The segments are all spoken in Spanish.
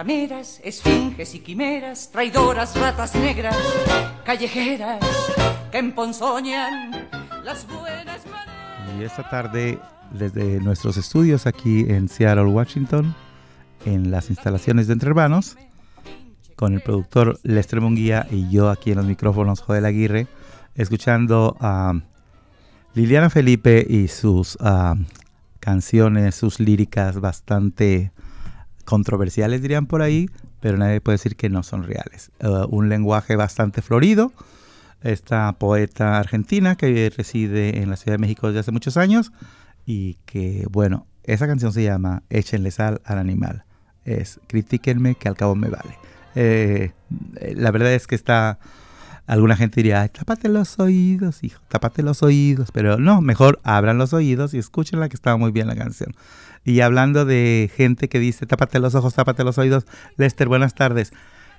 rameras, esfinges y quimeras, traidoras, ratas negras, callejeras que emponzoñan las buenas maneras. Y esta tarde, desde nuestros estudios aquí en Seattle, Washington, en las instalaciones de Entre Hermanos, con el productor Lester Munguía y yo aquí en los micrófonos, Joel Aguirre, escuchando a Liliana Felipe y sus ah, canciones, sus líricas bastante controversiales, dirían por ahí, pero nadie puede decir que no son reales. Uh, un lenguaje bastante florido. Esta poeta argentina que reside en la Ciudad de México desde hace muchos años y que, bueno, esa canción se llama Échenle sal al animal. Es Critíquenme que al cabo me vale. Eh, la verdad es que está... Alguna gente diría, tápate los oídos, hijo, tápate los oídos. Pero no, mejor abran los oídos y escúchenla que estaba muy bien la canción. Y hablando de gente que dice, tápate los ojos, tápate los oídos, Lester, buenas tardes.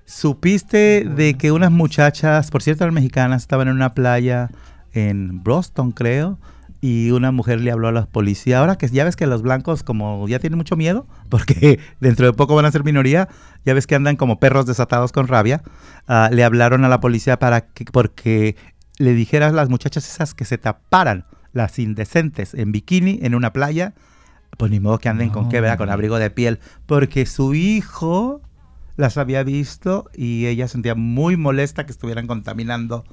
¿Supiste de que unas muchachas, por cierto, eran mexicanas, estaban en una playa en Boston, creo, y una mujer le habló a la policía. Ahora que ya ves que los blancos como ya tienen mucho miedo, porque dentro de poco van a ser minoría, ya ves que andan como perros desatados con rabia, uh, le hablaron a la policía para que, porque le dijeras a las muchachas esas que se taparan, las indecentes, en bikini, en una playa, pues ni modo que anden con qué, ¿verdad? Con abrigo de piel. Porque su hijo las había visto y ella sentía muy molesta que estuvieran contaminando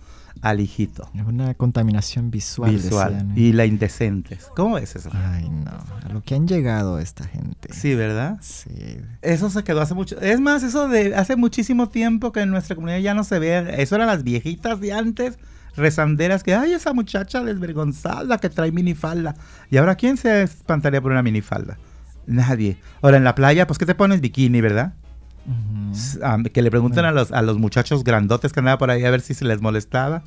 al hijito. Es una contaminación visual. Visual. decían, ¿eh? Y la indecentes. ¿Cómo es eso? Ay, no. A lo que han llegado esta gente. Sí, ¿verdad? Sí. Eso se quedó hace mucho. Es más, eso de hace muchísimo tiempo que en nuestra comunidad ya no se ve. Eso eran las viejitas de antes, rezanderas, que, ay, esa muchacha desvergonzada que trae minifalda. ¿Y ahora quién se espantaría por una minifalda? Nadie. Ahora en la playa, pues, ¿qué te pones? Bikini, ¿verdad? Ah, que le pregunten a los, a los muchachos grandotes que andaban por ahí a ver si se les molestaba.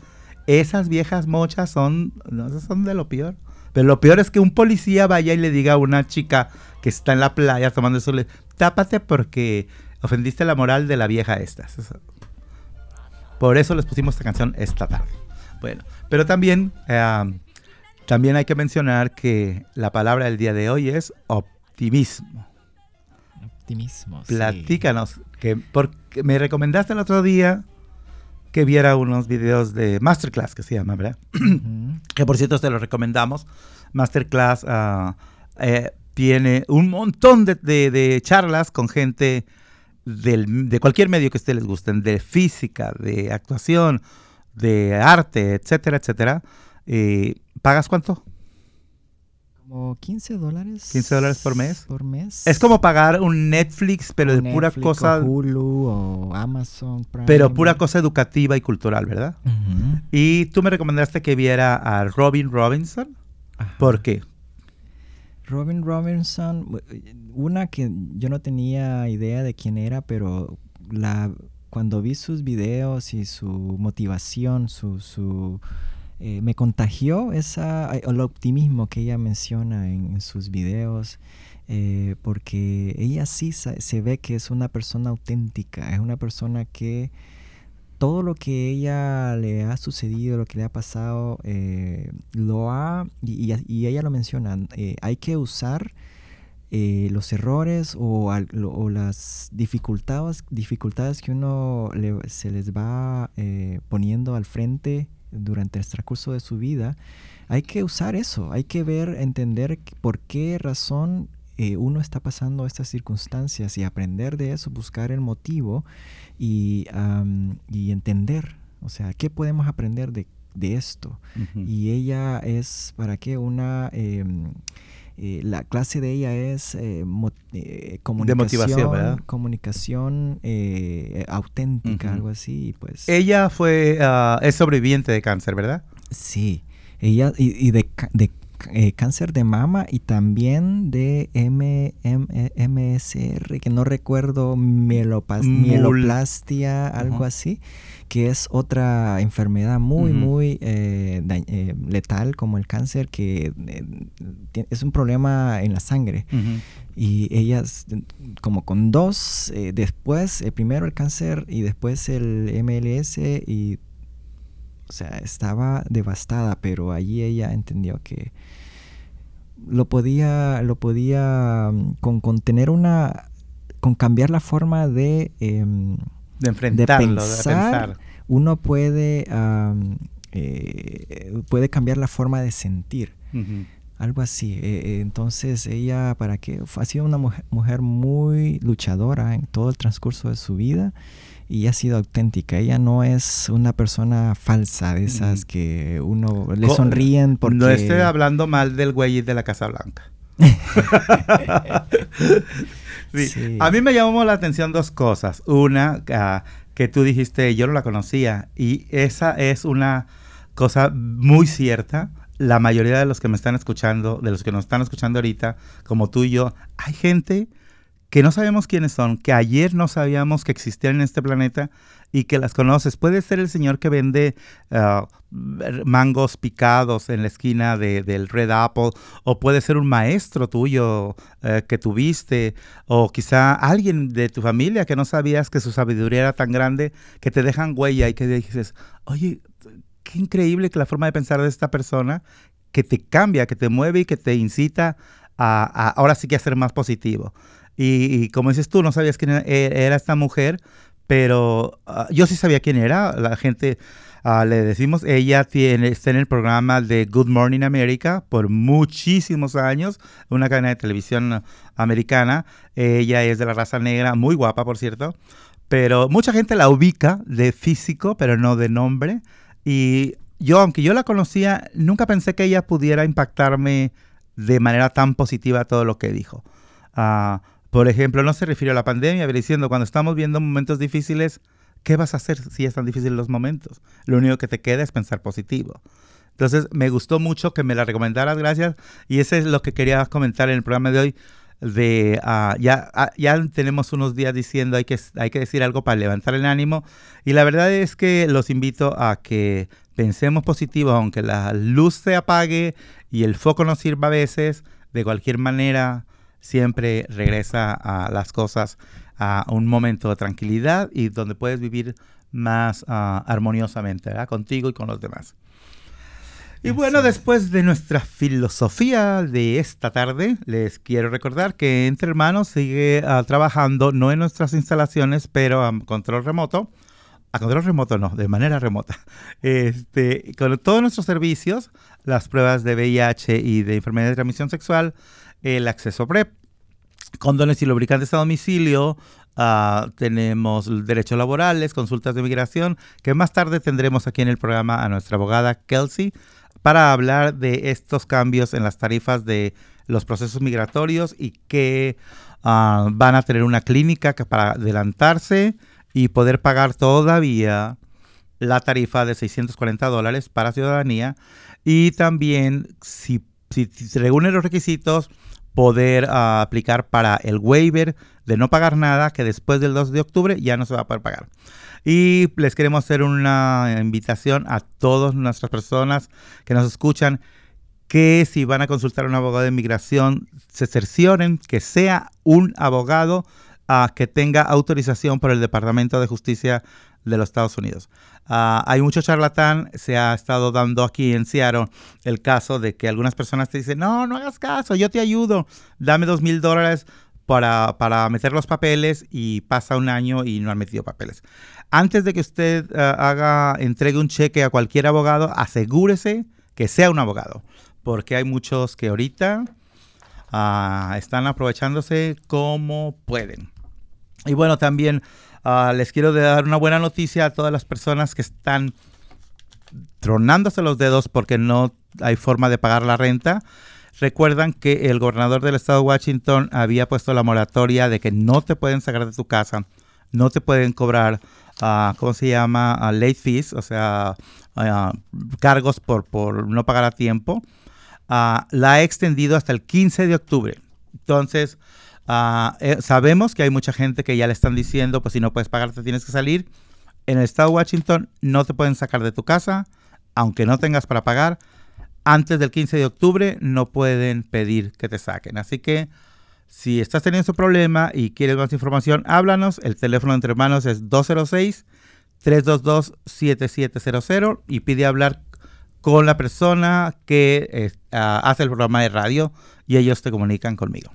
Esas viejas mochas son, no, esas son de lo peor. Pero lo peor es que un policía vaya y le diga a una chica que está en la playa tomando el sol, tápate porque ofendiste la moral de la vieja esta. Por eso les pusimos esta canción esta tarde. Bueno, pero también, eh, también hay que mencionar que la palabra del día de hoy es optimismo. Optimismo. sí. Platícanos, que porque me recomendaste el otro día que viera unos videos de Masterclass, que se llama, ¿verdad? Que por cierto te lo recomendamos. Masterclass ah, eh, tiene un montón de, de- de charlas con gente del- de cualquier medio que a ustedes les gusten, de física, de actuación, de arte, etcétera, etcétera. Eh, ¿Pagas cuánto? Como 15 dólares. 15 dólares por mes. Por mes. Es como pagar un Netflix, pero de pura cosa, o Hulu o Amazon Prime. pero pura cosa educativa y cultural, ¿verdad? Y tú me recomendaste que viera a Robin Robinson. Ajá. ¿Por qué? Robin Robinson, una que yo no tenía idea de quién era, pero la cuando vi sus videos y su motivación, su, su eh, me contagió esa eh, el optimismo que ella menciona en, en sus videos. eh, porque ella sí se ve que es una persona auténtica, es una persona que todo lo que ella le ha sucedido, lo que le ha pasado, eh, lo ha, y, y- y ella lo menciona, eh, hay que usar eh, los errores o, al- lo- o las dificultades, dificultades que uno le- se les va eh, poniendo al frente durante el transcurso de su vida, hay que usar eso, hay que ver, entender por qué razón eh, uno está pasando estas circunstancias y aprender de eso, buscar el motivo y, am, y entender, o sea, ¿qué podemos aprender de, de esto? Y ella es, ¿para qué? Una... eh, la clase de ella es eh, mo- eh, comunicación, comunicación eh, auténtica, Ujú. algo así, y pues Ella fue, ah, es sobreviviente de cáncer, ¿verdad? sí, ella y, y de, de eh, cáncer de mama y también de M, M- eh, MSR, que no recuerdo, mieloplastia, algo así, que es otra enfermedad muy, muy eh, eh, letal como el cáncer, que eh, es un problema en la sangre. Y ellas, como con dos, después, primero el cáncer y después el MLS, y, o sea, estaba devastada, pero allí ella entendió que lo podía, lo podía, mm, con, con tener una, con cambiar la forma de, em, de enfrentarlo, de, pensar, uno puede, eh, puede cambiar la forma de sentir. Algo así. Eh, entonces ella, para que ha sido una mujer, muy luchadora en todo el transcurso de su vida y ha sido auténtica. Ella no es una persona falsa de esas que uno le sonríen porque... No estoy hablando mal del güey de la Casa Blanca. A mí me llamó la atención dos cosas. Una, ah, que tú dijiste, yo no la conocía. Y esa es una cosa muy cierta. La mayoría de los que me están escuchando, de los que nos están escuchando ahorita, como tú y yo, hay gente que no sabemos quiénes son, que ayer no sabíamos que existían en este planeta y que las conoces. Puede ser el señor que vende ah, mangos picados en la esquina de, del Red Apple, o puede ser un maestro tuyo eh, que tuviste, o quizá alguien de tu familia que no sabías que su sabiduría era tan grande, que te dejan huella y que dices, oye, qué increíble que la forma de pensar de esta persona que te cambia, que te mueve y que te incita a, ahora sí que a ser más positivo. Y, como dices tú, no sabías quién era esta mujer, pero ah, yo sí sabía quién era. La gente ah, le decimos, ella tiene, está en el programa de Good Morning America por muchísimos años, una cadena de televisión americana. Ella es de la raza negra, muy guapa, por cierto. Pero mucha gente la ubica de físico, pero no de nombre. Y yo, aunque yo la conocía, nunca pensé que ella pudiera impactarme de manera tan positiva todo lo que dijo. Uh, por ejemplo, no se refirió a la pandemia, pero diciendo, cuando estamos viendo momentos difíciles, ¿qué vas a hacer si están difíciles los momentos? Lo único que te queda es pensar positivo. Entonces, me gustó mucho que me la recomendaras, gracias. Y ese es lo que quería comentar en el programa de hoy. Ah, ya, ah, ya tenemos unos días diciendo hay que, hay que decir algo para levantar el ánimo. Y la verdad es que los invito a que pensemos positivo, aunque la luz se apague y el foco no sirva a veces, de cualquier manera siempre regresa a las cosas a un momento de tranquilidad y donde puedes vivir más ah, armoniosamente contigo y con los demás. Y bueno, después de nuestra filosofía de esta tarde, les quiero recordar que Entre Hermanos sigue ah, trabajando, no en nuestras instalaciones, pero a control remoto. A control remoto no, de manera remota. Este, con todos nuestros servicios, las pruebas de VIH y de enfermedad de transmisión sexual, el acceso PrEP, condones y lubricantes a domicilio, uh, tenemos derechos laborales, consultas de migración, que más tarde tendremos aquí en el programa a nuestra abogada Kelsey para hablar de estos cambios en las tarifas de los procesos migratorios y que uh, van a tener una clínica que para adelantarse y poder pagar todavía la tarifa de 640 dólares para ciudadanía. Y también si, si, si reúnen los requisitos poder ah, aplicar para el waiver de no pagar nada, que después del 2 de octubre ya no se va a poder pagar. Y les queremos hacer una invitación a todas nuestras personas que nos escuchan que si van a consultar a un abogado de inmigración, se cercioren que sea un abogado uh, que tenga autorización por el Departamento de Justicia de los Estados Unidos. Ah, hay mucho charlatán, se ha estado dando aquí en Seattle el caso de que algunas personas te dicen, no, no hagas caso, yo te ayudo, dame dos mil dólares para, meter los papeles y pasa un año y no han metido papeles. Antes de que usted ah, haga, entregue un cheque a cualquier abogado, asegúrese que sea un abogado, porque hay muchos que ahorita ah, están aprovechándose como pueden. Y bueno, también Ah, les quiero dar una buena noticia a todas las personas que están tronándose los dedos porque no hay forma de pagar la renta. Recuerdan que el gobernador del estado de Washington había puesto la moratoria de que no te pueden sacar de tu casa, no te pueden cobrar, uh, ¿cómo se llama? Uh, late fees, o sea, cargos por, por no pagar a tiempo. la ha extendido hasta el 15 de octubre. Entonces, Ah, eh, sabemos que hay mucha gente que ya le están diciendo, pues si no puedes pagar, te tienes que salir. En el estado de Washington no te pueden sacar de tu casa, aunque no tengas para pagar. Antes del 15 de octubre no pueden pedir que te saquen. Así que si estás teniendo ese problema y quieres más información, háblanos. El teléfono entre manos es 206-322-7700 y pide hablar con la persona que ah, hace el programa de radio y ellos te comunican conmigo.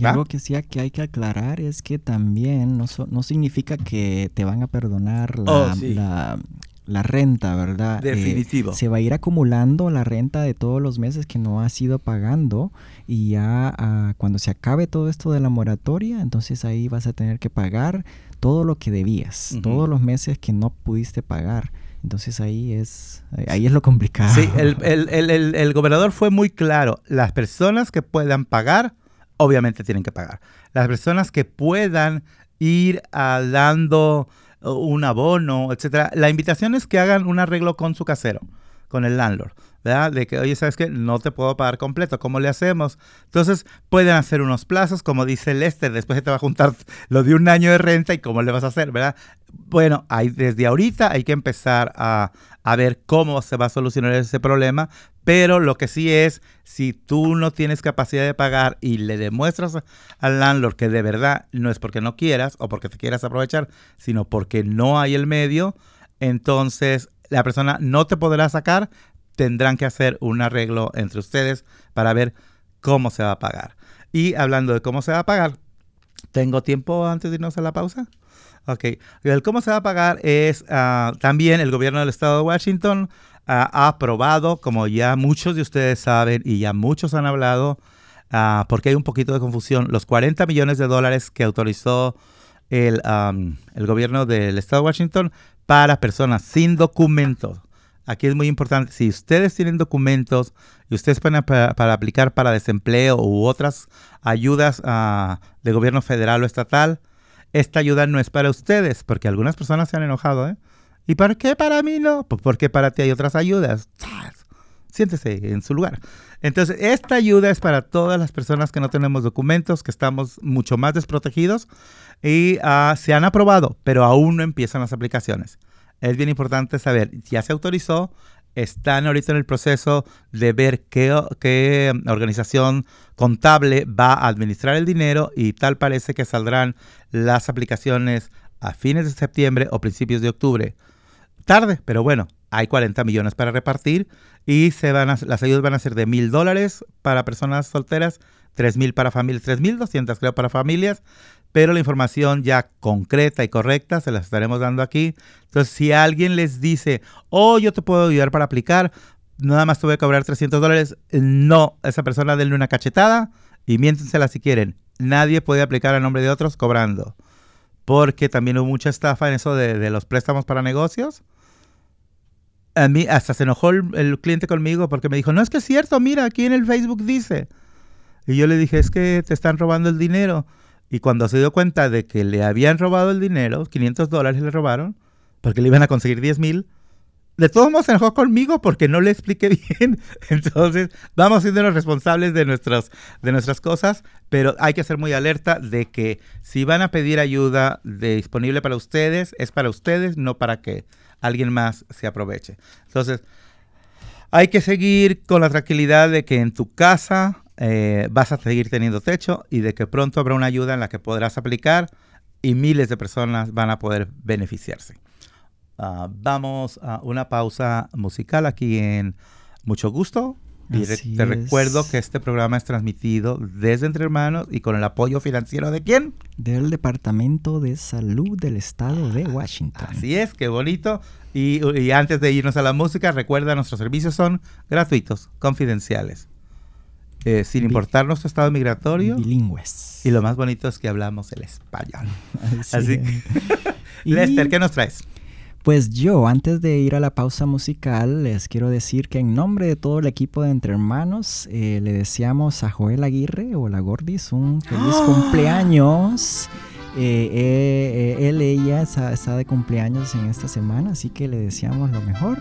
Y algo que sí que hay que aclarar es que también no, no significa que te van a perdonar la, Oh, sí. la, la renta, ¿verdad? Eh, Definitivo. se va a ir acumulando la renta de todos los meses que no has ido pagando y ya ah, cuando se acabe todo esto de la moratoria, entonces ahí vas a tener que pagar todo lo que debías, todos los meses que no pudiste pagar. Entonces ahí es, ahí es lo complicado. Sí, el- el- el- el gobernador fue muy claro. Las personas que puedan pagar, obviamente tienen que pagar. Las personas que puedan ir ah, dando uh, un abono, etcétera, la invitación es que hagan un arreglo con su casero, con el landlord. ¿verdad? De que, oye, ¿sabes qué? No te puedo pagar completo, ¿cómo le hacemos? Entonces, pueden hacer unos plazos, como dice Lester, después se te va a juntar lo de un año de renta y cómo le vas a hacer, ¿verdad? Bueno, hay, desde ahorita hay que empezar a, a ver cómo se va a solucionar ese problema, pero lo que sí es, si tú no tienes capacidad de pagar y le demuestras al landlord que de verdad no es porque no quieras o porque te quieras aprovechar, sino porque no hay el medio, entonces la persona no te podrá sacar, tendrán que hacer un arreglo entre ustedes para ver cómo se va a pagar. Y hablando de cómo se va a pagar, ¿tengo tiempo antes de irnos a la pausa? Ok, el cómo se va a pagar es ah, también el gobierno del estado de Washington ah, ha aprobado, como ya muchos de ustedes saben y ya muchos han hablado, ah, porque hay un poquito de confusión, los 40 millones de dólares que autorizó el, am, el gobierno del estado de Washington para personas sin documentos. Aquí es muy importante, si ustedes tienen documentos y ustedes pueden para, aplicar para desempleo u otras ayudas de gobierno federal o estatal, esta ayuda no es para ustedes, porque algunas personas se han enojado, ¿eh? ¿Y por qué para mí no? Pues porque para ti hay otras ayudas. ¡Zas! Siéntese en su lugar. Entonces, esta ayuda es para todas las personas que no tenemos documentos, que estamos mucho más desprotegidos y ah, se han aprobado, pero aún no empiezan las aplicaciones. Es bien importante saber, ya se autorizó, están ahorita en el proceso de ver qué, qué organización contable va a administrar el dinero y tal parece que saldrán las aplicaciones a fines de septiembre o principios de octubre. Tarde, pero bueno, hay 40 millones para repartir y se van a- las ayudas van a ser de mil dólares para personas solteras, tres mil para familias, tres mil doscientas creo para familias, pero la información ya concreta y correcta se las estaremos dando aquí. Entonces, si alguien les dice, oh, yo te puedo ayudar para aplicar, nada más voy a cobrar 300 dólares, no, esa persona denle una cachetada y miéntensela si quieren. Nadie puede aplicar a nombre de otros cobrando, porque también hubo mucha estafa en eso de, de los préstamos para negocios. A mí hasta se enojó el, el cliente conmigo porque me dijo, no es que es cierto, mira, aquí en el Facebook dice. Y yo le dije, es que te están robando el dinero. Y cuando se dio cuenta de que le habían robado el dinero, 500 dólares le robaron, porque le iban a conseguir 10 mil, de todos modos se enojó conmigo porque no le expliqué bien. Entonces, vamos siendo los responsables de, nuestros, de nuestras cosas, pero hay que ser muy alerta de que si van a pedir ayuda de- disponible para ustedes, es para ustedes, no para que alguien más se aproveche. Entonces, hay que seguir con la tranquilidad de que en tu casa eh, vas a seguir teniendo techo y de que pronto habrá una ayuda en la que podrás aplicar y miles de personas van a poder beneficiarse. Ah, vamos a una pausa musical aquí en Mucho Gusto. Y re- te es. recuerdo que este programa es transmitido desde Entre Hermanos y con el apoyo financiero de quién? Del Departamento de Salud del Estado de Washington. Así es, qué bonito. Y, y antes de irnos a la música, recuerda, nuestros servicios son gratuitos, confidenciales, eh, sin importar nuestro estado migratorio. Bilingües. Y lo más bonito es que hablamos el español. Así. Y- Lester, ¿qué nos traes? Pues yo, antes de ir a la pausa musical, les quiero decir que en nombre de todo el equipo de Entre Hermanos, eh, le deseamos a Joel Aguirre o la Gordis un feliz cumpleaños. Eh, eh, eh, él, ella está, está de cumpleaños en esta semana, así que le deseamos lo mejor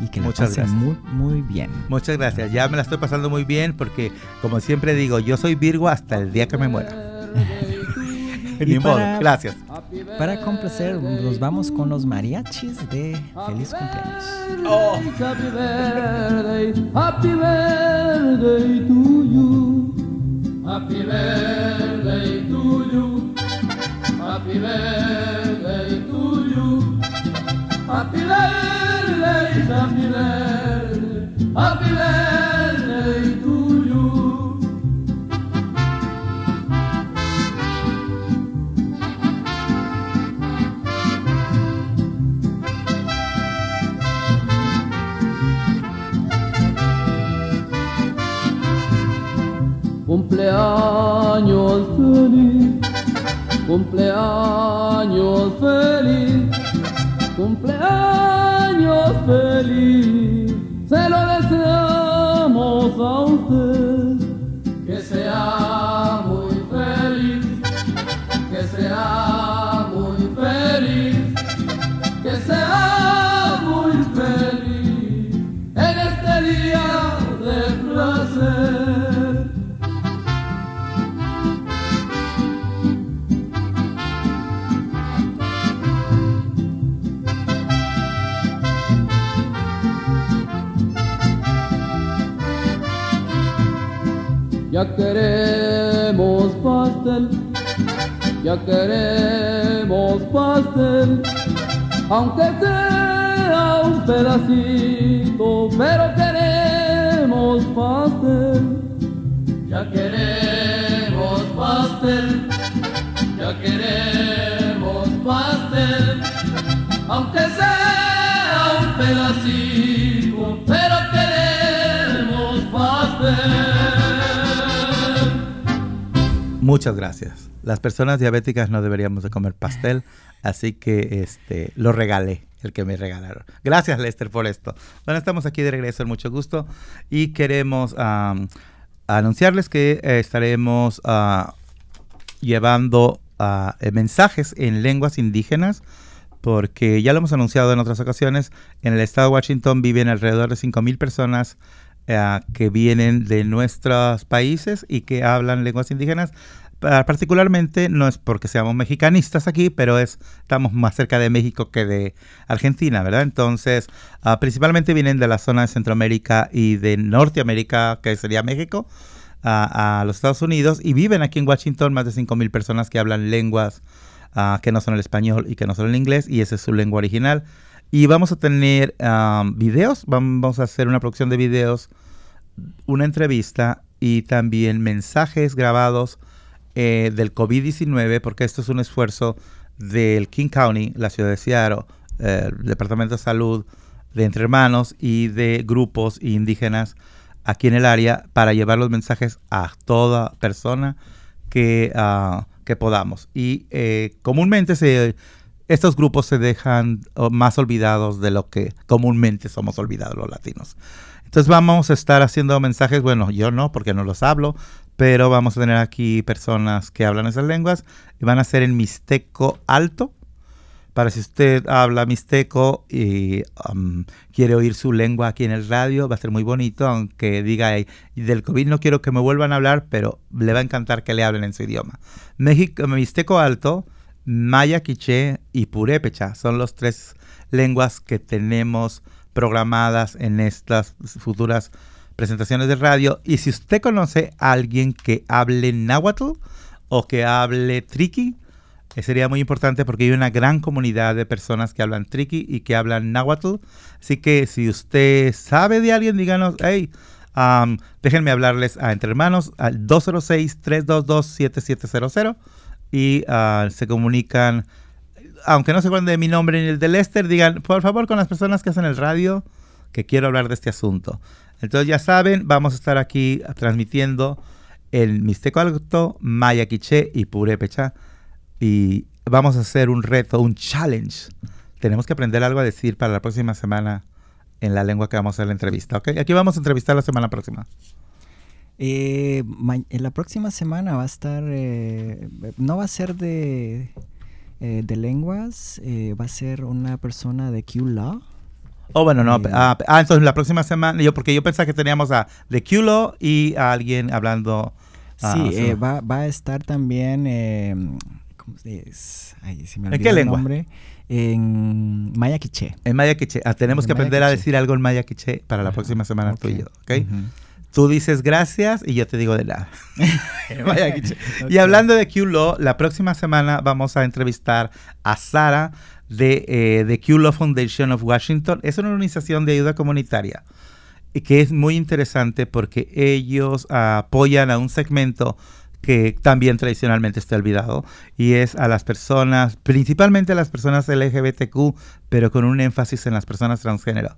y que la Muchas gracias. muy, muy bien. Muchas gracias. Ya me la estoy pasando muy bien porque, como siempre digo, yo soy Virgo hasta el día que me muera. Y Ni modo. para- Gracias. Para complacer, nos vamos con los mariachis de Feliz Cumpleaños. Happy birthday, happy birthday to you. Happy birthday to you. Happy birthday to you. Happy birthday, Cumpleaños feliz, cumpleaños feliz, cumpleaños feliz. Se lo deseamos a usted. Ya queremos pastel, ya queremos pastel, aunque sea un pedacito, pero queremos pastel. Ya queremos pastel, ya queremos pastel, aunque sea un pedacito, pero queremos pastel. Muchas gracias. Las personas diabéticas no deberíamos de comer pastel, así que este lo regalé, el que me regalaron. Gracias Lester por esto. Bueno, estamos aquí de regreso, mucho gusto y queremos am, anunciarles que eh, estaremos ah, llevando eh, mensajes en lenguas indígenas porque ya lo hemos anunciado en otras ocasiones, en el estado de Washington viven alrededor de 5.000 personas eh, que vienen de nuestros países y que hablan lenguas indígenas. Pa- Particularmente, no es porque seamos mexicanistas aquí, pero es, estamos más cerca de México que de Argentina, ¿verdad? Entonces, ah, principalmente vienen de la zona de Centroamérica y de Norteamérica, que sería México, a, a los Estados Unidos, y viven aquí en Washington más de 5.000 personas que hablan lenguas ah, que no son el español y que no son el inglés, y esa es su lengua original. Y vamos a tener ah, videos, vamos a hacer una producción de videos, una entrevista y también mensajes grabados eh, del COVID-19, porque esto es un esfuerzo del King County, la ciudad de Seattle, eh, el Departamento de Salud de Entre Hermanos y de grupos indígenas aquí en el área para llevar los mensajes a toda persona que, ah, que podamos. Y eh, comúnmente se, estos grupos se dejan oh, más olvidados de lo que comúnmente somos olvidados los latinos. Entonces vamos a estar haciendo mensajes, bueno, yo no, porque no los hablo, pero vamos a tener aquí personas que hablan esas lenguas y van a ser en mixteco alto. Para si usted habla mixteco y um, quiere oír su lengua aquí en el radio, va a ser muy bonito, aunque diga, "Ey, del COVID no quiero que me vuelvan a hablar, pero le va a encantar que le hablen en su idioma. México, mixteco alto, maya, quiché y purépecha son los tres lenguas que tenemos programadas en estas futuras presentaciones de radio. Y si usted conoce a alguien que hable náhuatl o que hable triqui, eh, sería muy importante porque hay una gran comunidad de personas que hablan triqui y que hablan náhuatl. Así que si usted sabe de alguien, díganos, hey, déjenme hablarles a Entre Hermanos al 206-322-7700 y ah, se comunican aunque no se acuerden de mi nombre ni el de Lester, digan, por favor, con las personas que hacen el radio, que quiero hablar de este asunto. Entonces ya saben, vamos a estar aquí transmitiendo el Mixteco Alto, Maya Quiché y Purépecha. Y vamos a hacer un reto, un challenge. Tenemos que aprender algo a decir para la próxima semana en la lengua que vamos a hacer la entrevista, ¿ok? Aquí vamos a entrevistar la semana próxima. Eh, en la próxima semana va a estar, eh, no va a ser de, eh, de lenguas, eh, va a ser una persona de Q-Law. Oh, bueno, no. Eh. ah, ah, entonces la próxima semana, yo porque yo pensaba que teníamos a The Culo y a alguien hablando. ah, Sí, eh, va, va a estar también, eh, ¿cómo se dice? Ay, se me ¿En qué el lengua? nombre. En Maya Quiché. En Maya Quiché. Ah, tenemos En que aprender a decir algo en Maya Quiché para la próxima semana ok. tú y yo, ¿ok? Tú dices gracias y yo te digo de nada. Y hablando de Q-Law, la próxima semana vamos a entrevistar a Sara de eh, The Q-Law Foundation of Washington. Es una organización de ayuda comunitaria y que es muy interesante porque ellos ah, apoyan a un segmento que también tradicionalmente está olvidado y es a las personas, principalmente a las personas LGBTQ, pero con un énfasis en las personas transgénero.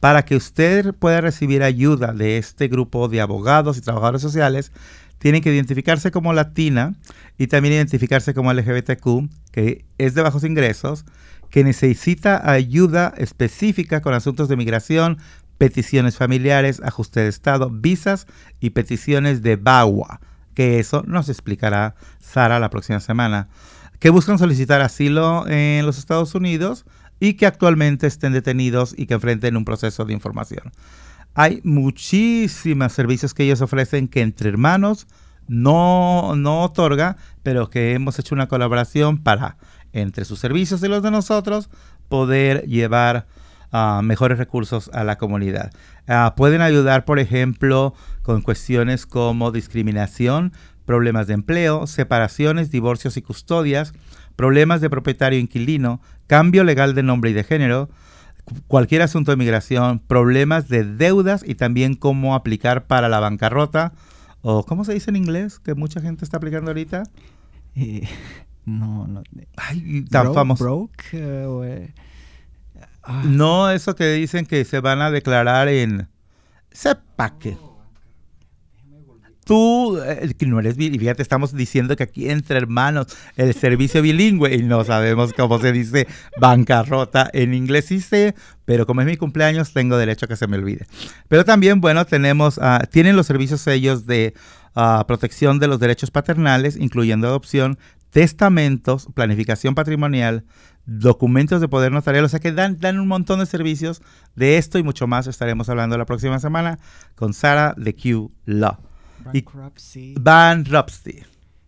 Para que usted pueda recibir ayuda de este grupo de abogados y trabajadores sociales, tiene que identificarse como latina y también identificarse como LGBTQ, que es de bajos ingresos, que necesita ayuda específica con asuntos de migración, peticiones familiares, ajuste de estado, visas y peticiones de BAWA, que eso nos explicará Sara la próxima semana, que buscan solicitar asilo en los Estados Unidos y que actualmente estén detenidos y que enfrenten un proceso de información. Hay muchísimos servicios que ellos ofrecen que entre hermanos no, no otorga, pero que hemos hecho una colaboración para, entre sus servicios y los de nosotros, poder llevar uh, mejores recursos a la comunidad. Uh, pueden ayudar, por ejemplo, con cuestiones como discriminación, problemas de empleo, separaciones, divorcios y custodias, problemas de propietario-inquilino, cambio legal de nombre y de género, cualquier asunto de migración, problemas de deudas y también cómo aplicar para la bancarrota, o ¿cómo se dice en inglés? Que mucha gente está aplicando ahorita. Eh, no, no. Ay, tan Broke- famoso. broke, eh, eh, ah, No, eso que dicen que se van a declarar en... Sepa que... Tú, eh, que no eres bi- y fíjate, estamos diciendo que aquí entre hermanos el servicio bilingüe y no sabemos cómo se dice bancarrota en inglés, sí sé, pero como es mi cumpleaños tengo derecho a que se me olvide. Pero también, bueno, tenemos, ah, tienen los servicios ellos de ah, protección de los derechos paternales, incluyendo adopción, testamentos, planificación patrimonial, documentos de poder notarial, o sea que dan, dan un montón de servicios. De esto y mucho más estaremos hablando la próxima semana con Sara de Q Law. Bankruptcy, Bankruptcy.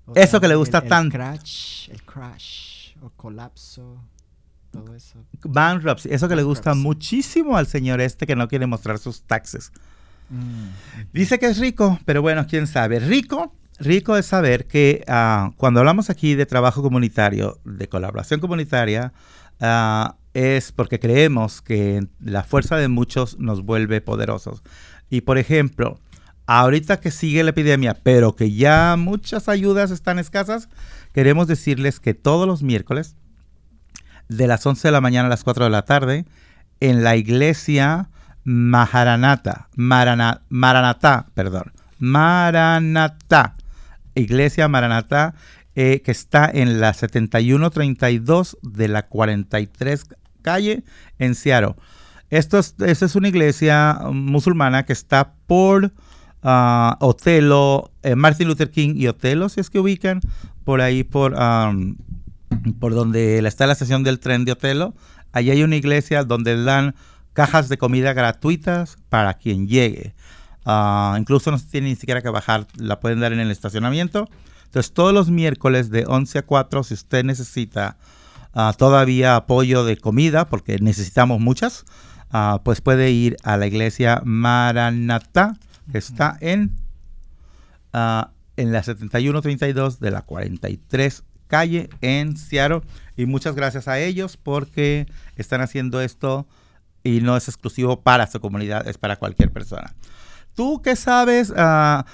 o eso que le gusta el, el tanto. Crash, el crash, o colapso, todo eso. Bankruptcy, eso que le gusta muchísimo al señor este que no quiere mostrar sus taxes. Mm, Dice que es rico, pero bueno, quién sabe. Rico, rico es saber que ah, cuando hablamos aquí de trabajo comunitario, de colaboración comunitaria, ah, es porque creemos que la fuerza de muchos nos vuelve poderosos. Y por ejemplo, ahorita que sigue la epidemia, pero que ya muchas ayudas están escasas, queremos decirles que todos los miércoles, de las 11 de la mañana a las 4 de la tarde, en la iglesia Maharanata, Marana, Maranatá, perdón, Maranatá, iglesia Maranatá, eh, que está en la 7132 de la 43 calle en Seattle. Esto es, esta es una iglesia musulmana que está por Otelo, eh, Martin Luther King y Otelo, si es que ubican, por ahí por, por donde está la estación del tren de Otelo. Allí hay una iglesia donde dan cajas de comida gratuitas para quien llegue. Ah, incluso no se tiene ni siquiera que bajar, la pueden dar en el estacionamiento. Entonces, todos los miércoles de 11 a 4, si usted necesita ah, todavía apoyo de comida, porque necesitamos muchas, ah, pues puede ir a la iglesia Maranatá, que está en, ah, en la 7132 de la 43 calle en Seattle. Y muchas gracias a ellos porque están haciendo esto y no es exclusivo para su comunidad, es para cualquier persona. ¿Tú qué sabes? Ah,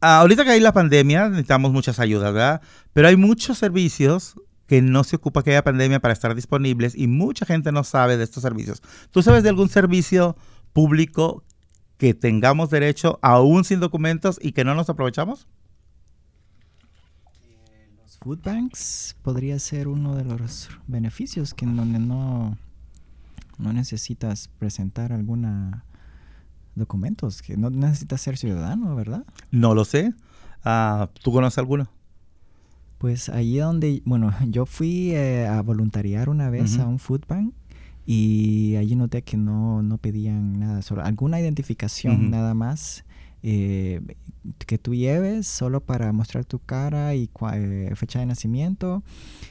ahorita que hay la pandemia, necesitamos muchas ayudas, ¿verdad? Pero hay muchos servicios que no se ocupa que haya pandemia para estar disponibles y mucha gente no sabe de estos servicios. ¿Tú sabes de algún servicio público que tengamos derecho aún sin documentos y que no nos aprovechamos? Los food banks podría ser uno de los beneficios que en donde no, no necesitas presentar alguna documentos, que no necesitas ser ciudadano, ¿verdad? No lo sé. Ah, ¿Tú conoces alguno? Pues allí donde, bueno, yo fui eh, a voluntariar una vez a un food bank y allí noté que no, no pedían nada, solo alguna identificación Ujú. nada más eh, que tú lleves solo para mostrar tu cara y eh, fecha de nacimiento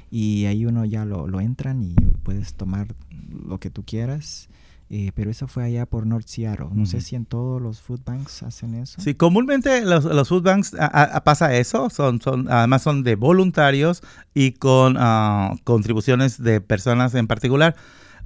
y ahí uno ya lo, lo entran y puedes tomar lo que tú quieras. eh, pero eso fue allá por North Seattle. No sé Ujú. si en todos los food banks hacen eso. Sí, comúnmente los, los food banks a- a- pasa eso, son, son, además son de voluntarios y con ah, contribuciones de personas en particular.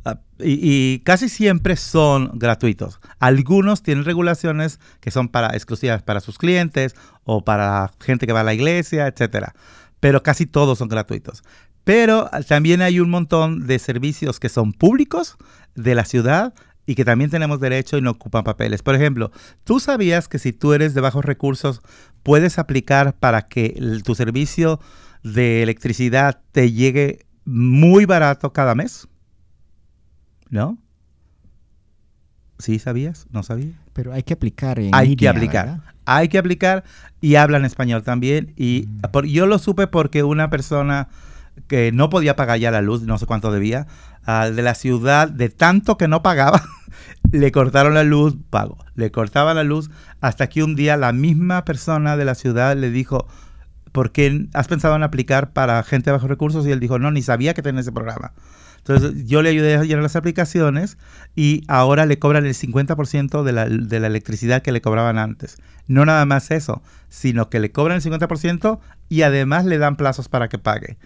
Ah, y, casi siempre son gratuitos. Algunos tienen regulaciones que son para exclusivas para sus clientes o para gente que va a la iglesia, etcétera. Pero casi todos son gratuitos. Pero ah, también hay un montón de servicios que son públicos de la ciudad y que también tenemos derecho y no ocupan papeles. Por ejemplo, ¿tú sabías que si tú eres de bajos recursos puedes aplicar para que tu servicio de electricidad te llegue muy barato cada mes? ¿No? ¿Sí sabías? ¿No sabías? Pero hay que aplicar en Hay que aplicar. ¿verdad? Hay que aplicar y hablan español también. Y Mm. por- yo lo supe porque una persona que no podía pagar ya la luz, no sé cuánto debía, al de la ciudad, de tanto que no pagaba, le cortaron la luz, pago. Le cortaban la luz hasta que un día la misma persona de la ciudad le dijo, ¿por qué has pensado en aplicar para gente de bajos recursos? Y él dijo, no, ni sabía que tenía ese programa. Entonces yo le ayudé a llenar las aplicaciones y ahora le cobran el 50% de la, de la electricidad que le cobraban antes. No nada más eso, sino que le cobran el 50% y además le dan plazos para que pague.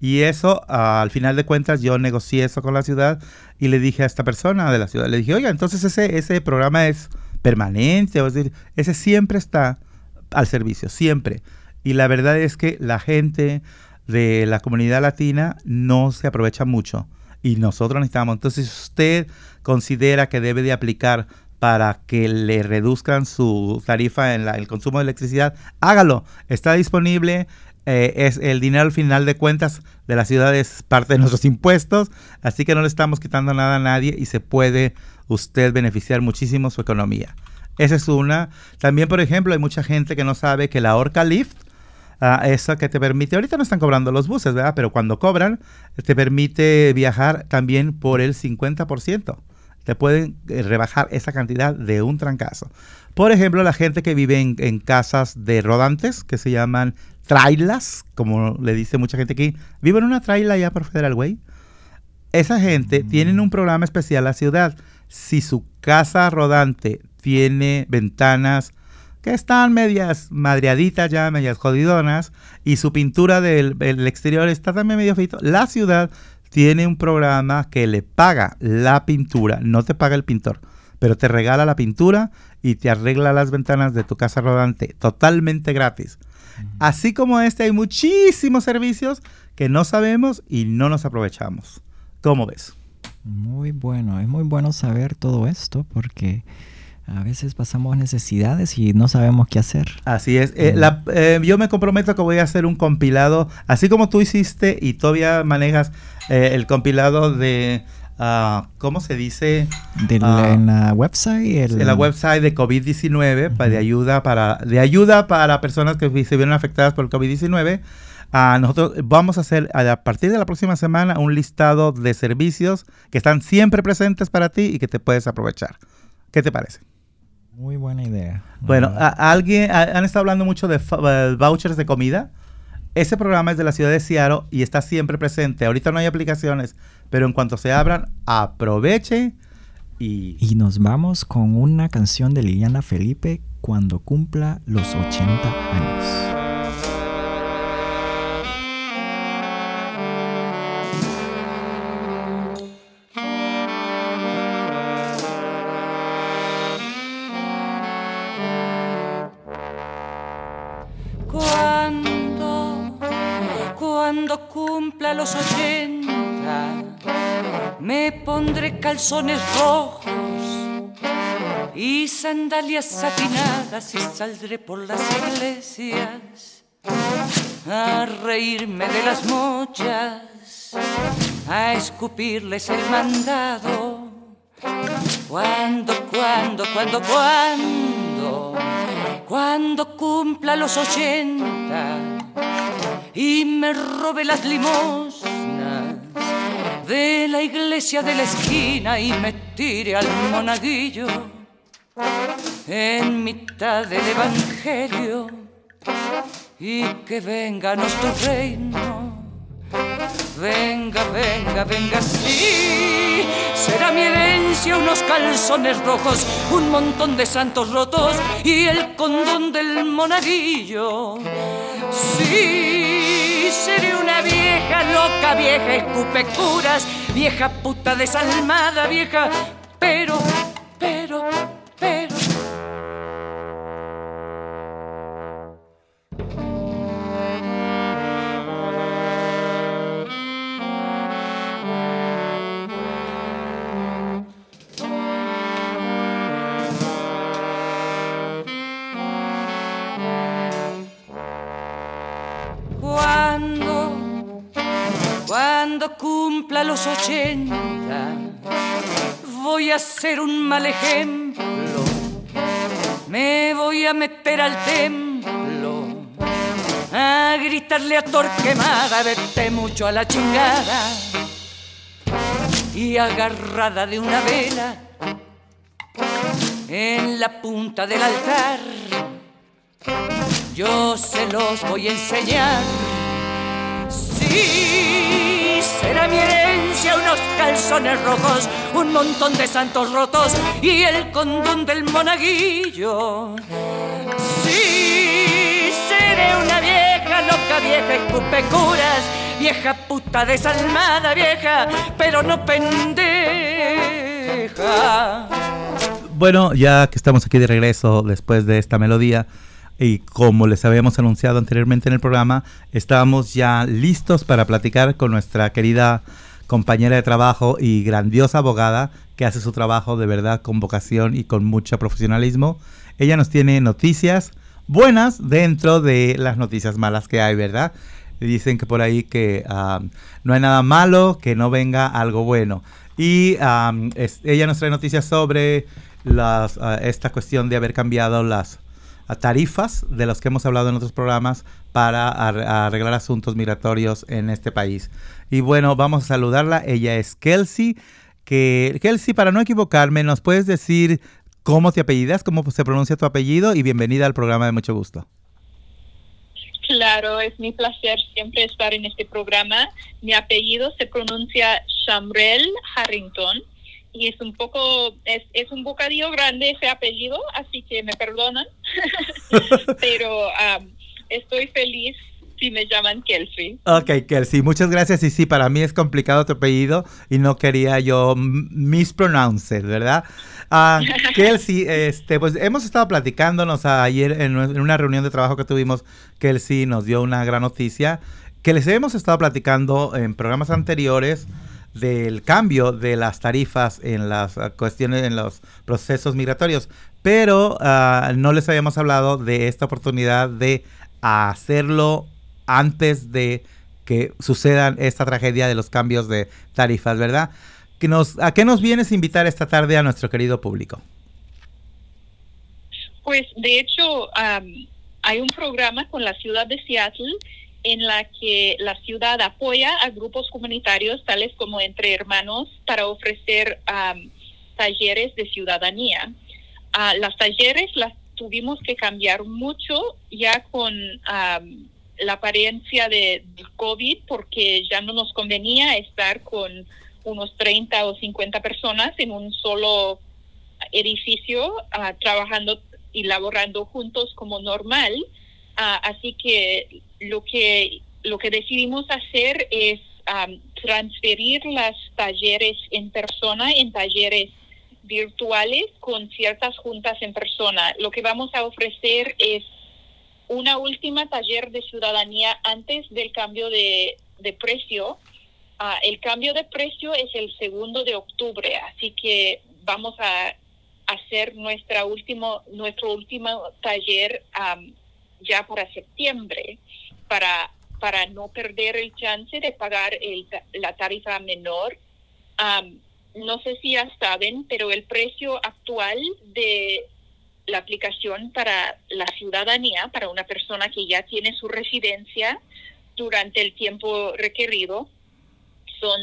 Y eso, al final de cuentas, yo negocié eso con la ciudad y le dije a esta persona de la ciudad, le dije, oiga, entonces ese, ese programa es permanente, o es decir, ese siempre está al servicio, siempre. Y la verdad es que la gente de la comunidad latina no se aprovecha mucho y nosotros necesitamos. Entonces, si usted considera que debe de aplicar para que le reduzcan su tarifa en la- el consumo de electricidad, hágalo. Está disponible. eh, es el dinero al final de cuentas de la ciudad es parte de nuestros impuestos, así que no le estamos quitando nada a nadie y se puede usted beneficiar muchísimo su economía. Esa es una. También, por ejemplo, hay mucha gente que no sabe que la Orca Lift, esa que te permite, ahorita no están cobrando los buses, ¿verdad? Pero cuando cobran, te permite viajar también por el 50%. Te pueden eh, rebajar esa cantidad de un trancazo. Por ejemplo, la gente que vive en, en casas de rodantes, que se llaman trailas, como le dice mucha gente aquí, vive en una traila allá por Federal Way. Esa gente tienen un programa especial la ciudad. Si su casa rodante tiene ventanas que están medias madreaditas ya, medias jodidonas, y su pintura del el exterior está también medio feito, la ciudad tiene un programa que le paga la pintura, no te paga el pintor, pero te regala la pintura y te arregla las ventanas de tu casa rodante totalmente gratis. Así como este, hay muchísimos servicios que no sabemos y no nos aprovechamos. ¿Cómo ves? Muy bueno, es muy bueno saber todo esto porque a veces pasamos necesidades y no sabemos qué hacer. Así es. Eh, la- eh, yo me comprometo que voy a hacer un compilado, así como tú hiciste y todavía manejas eh, el compilado de, ah, ¿cómo se dice? De la- en la website, el- En la website de COVID-19, pa- de, ayuda para, de ayuda para personas que se vieron afectadas por el COVID-19. Ah, nosotros vamos a hacer a partir de la próxima semana un listado de servicios que están siempre presentes para ti y que te puedes aprovechar. ¿Qué te parece? Muy buena idea. Bueno, a- alguien a- han estado hablando mucho de eh, vouchers de comida. Ese programa es de la ciudad de Seattle y está siempre presente. Ahorita no hay aplicaciones, pero en cuanto se abran, aproveche y Y nos vamos con una canción de Liliana Felipe cuando cumpla los 80 años. Cumpla los ochenta, me pondré calzones rojos y sandalias satinadas y saldré por las iglesias a reírme de las mochas, a escupirles el mandado. Cuando, cuando, cuando, cuando, cuando cumpla los ochenta y me robe las limosnas de la iglesia de la esquina y me tire al monaguillo en mitad del evangelio y que venga nuestro reino. Venga, venga, venga, sí. Será mi herencia unos calzones rojos, un montón de santos rotos y el condón del monaguillo. Sí, seré una vieja loca, vieja escupe curas, vieja puta desalmada, vieja, pero, pero, pero. Ser un mal ejemplo. Me voy a meter al templo a gritarle a Torquemada, vete mucho a la chingada. Y agarrada de una vela en la punta del altar, yo se los voy a enseñar. Sí, será mi herencia unos calzones rojos, un montón de santos rotos y el condón del monaguillo. Sí, seré una vieja loca, vieja y curas, vieja puta desalmada, vieja, pero no pendeja. Bueno, ya que estamos aquí de regreso después de esta melodía, y como les habíamos anunciado anteriormente en el programa, estábamos ya listos para platicar con nuestra querida compañera de trabajo y grandiosa abogada que hace su trabajo de verdad con vocación y con mucho profesionalismo. Ella nos tiene noticias buenas dentro de las noticias malas que hay, ¿verdad? Dicen que por ahí que no hay nada malo, que no venga algo bueno. Y ella nos trae noticias sobre uh, esta cuestión de haber cambiado las tarifas de las que hemos hablado en otros programas para ar arreglar asuntos migratorios en este país. Y bueno, vamos a saludarla. Ella es Kelsey. Que, Kelsey, para no equivocarme, ¿nos puedes decir cómo te apellidas, cómo se pronuncia tu apellido? Y bienvenida al programa de Mucho Gusto. Claro, es mi placer siempre estar en este programa. Mi apellido se pronuncia Shamrel Harrington y es un poco, es, es un bocadillo grande ese apellido, así que me perdonan, pero um, estoy feliz si me llaman Kelsey. Ok, Kelsey, muchas gracias. Y sí, para mí es complicado tu apellido y no quería yo mispronounce, ¿verdad? Uh, Kelsey, este, pues hemos estado platicándonos ayer en, en una reunión de trabajo que tuvimos. Kelsey nos dio una gran noticia que les hemos estado platicando en programas anteriores del cambio de las tarifas en las uh, cuestiones, en los procesos migratorios, pero uh, no les habíamos hablado de esta oportunidad de hacerlo antes de que sucedan esta tragedia de los cambios de tarifas, ¿verdad? Que nos, ¿A qué nos vienes a invitar esta tarde a nuestro querido público? Pues de hecho um, hay un programa con la ciudad de Seattle en la que la ciudad apoya a grupos comunitarios tales como Entre Hermanos para ofrecer um, talleres de ciudadanía. Uh, las talleres las tuvimos que cambiar mucho ya con la apariencia de, COVID porque ya no nos convenía estar con unos 30 o 50 personas en un solo edificio uh, trabajando y laborando juntos como normal. Uh, así que lo que lo que decidimos hacer es um, transferir las talleres en persona en talleres virtuales con ciertas juntas en persona. Lo que vamos a ofrecer es una última taller de ciudadanía antes del cambio de, de precio. Uh, el cambio de precio es el segundo de octubre, así que vamos a hacer nuestra último, nuestro último taller ya para septiembre para, para no perder el chance de pagar la tarifa menor. No sé si ya saben, pero el precio actual de la aplicación para la ciudadanía, para una persona que ya tiene su residencia durante el tiempo requerido, son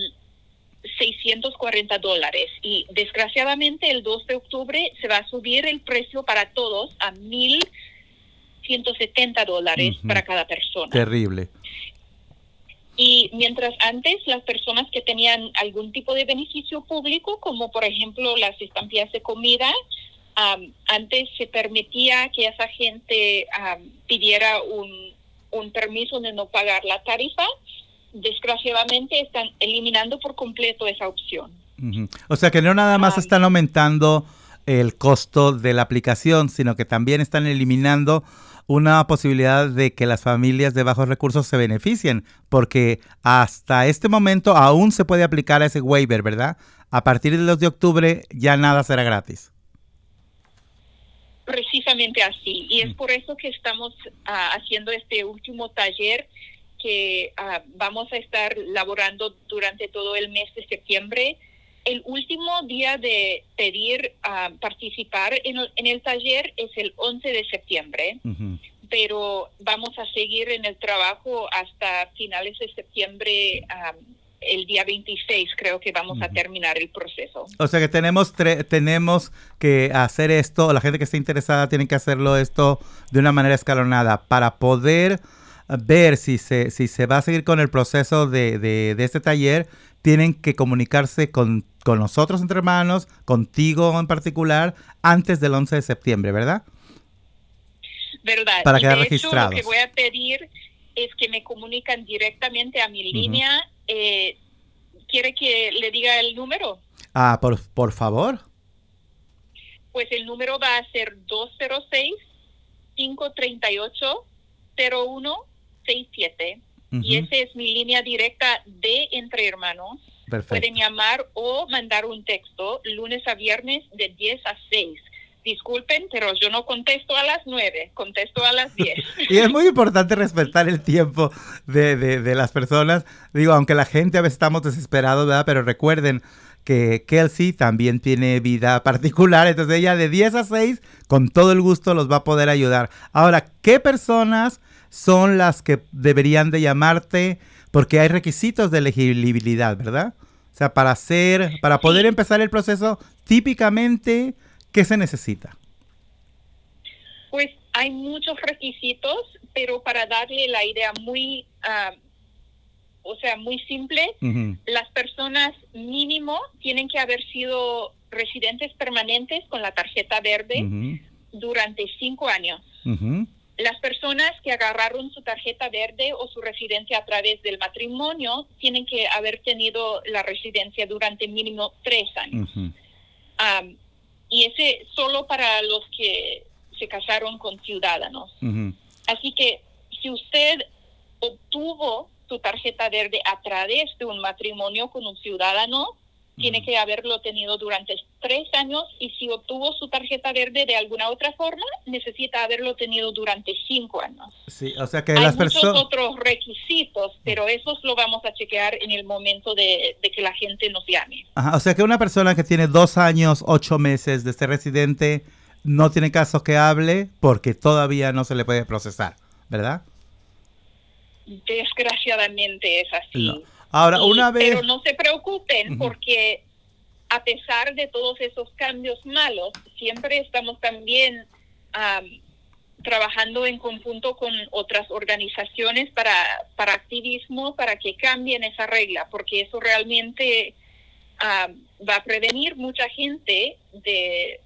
640 dólares. Y desgraciadamente el 2 de octubre se va a subir el precio para todos a 1,000 170 dólares uh -huh. para cada persona. Terrible. Y mientras antes las personas que tenían algún tipo de beneficio público, como por ejemplo las estampillas de comida, um, antes se permitía que esa gente um, pidiera un, un permiso de no pagar la tarifa. Desgraciadamente están eliminando por completo esa opción. Uh -huh. O sea que no nada más um, están aumentando el costo de la aplicación, sino que también están eliminando una posibilidad de que las familias de bajos recursos se beneficien, porque hasta este momento aún se puede aplicar a ese waiver, ¿verdad? A partir del 2 de octubre ya nada será gratis. Precisamente así, y es por eso que estamos uh, haciendo este último taller que ah, vamos a estar laborando durante todo el mes de septiembre. El último día de pedir ah, participar en el, en el taller es el 11 de septiembre, pero vamos a seguir en el trabajo hasta finales de septiembre. ah, el día 26 creo que vamos a terminar el proceso. O sea que tenemos, tre- tenemos que hacer esto, la gente que esté interesada tiene que hacerlo esto de una manera escalonada para poder ver si se, si se va a seguir con el proceso de, de- de este taller, tienen que comunicarse con, con nosotros entre hermanos, contigo en particular, antes del 11 de septiembre, ¿verdad? ¿Verdad? Para Y quedar de hecho, registrados. lo que voy a pedir es que me comunican directamente a mi línea. Eh, ¿Quiere que le diga el número? Ah, por, por favor. Pues el número va a ser 206-538-0167. Y Ujú, esa es mi línea directa de Entre Hermanos. Perfecto. Pueden llamar o mandar un texto lunes a viernes de 10 a 6. Disculpen, pero yo no contesto a las 9, contesto a las 10. Y es muy importante respetar el tiempo de, de- de las personas. Digo, aunque la gente a veces estamos desesperados, ¿verdad? Pero recuerden que Kelsey también tiene vida particular. Entonces ella de 10 a 6, con todo el gusto, los va a poder ayudar. Ahora, ¿qué personas son las que deberían de llamarte? Porque hay requisitos de elegibilidad, ¿verdad? O sea, para hacer, para poder empezar el proceso, típicamente, ¿qué se necesita? Pues hay muchos requisitos, pero para darle la idea muy, ah, o sea, muy simple, las personas mínimo tienen que haber sido residentes permanentes con la tarjeta verde durante cinco años. Las personas que agarraron su tarjeta verde o su residencia a través del matrimonio tienen que haber tenido la residencia durante mínimo tres años. Am, y ese solo para los que se casaron con ciudadanos. Así que si usted obtuvo su tarjeta verde a través de un matrimonio con un ciudadano, tiene que haberlo tenido durante tres años y si obtuvo su tarjeta verde de alguna otra forma, necesita haberlo tenido durante cinco años. Sí, o sea que Hay las muchos otros requisitos, pero esos lo vamos a chequear en el momento de, de que la gente nos llame. Ajá, o sea que una persona que tiene dos años, ocho meses de ser residente, no tiene caso que hable porque todavía no se le puede procesar, ¿verdad? Desgraciadamente es así. No. Ahora, Y- una vez... Pero no se preocupen porque a pesar de todos esos cambios malos, siempre estamos también am, trabajando en conjunto con otras organizaciones para, para activismo, para que cambien esa regla, porque eso realmente va a prevenir mucha gente de,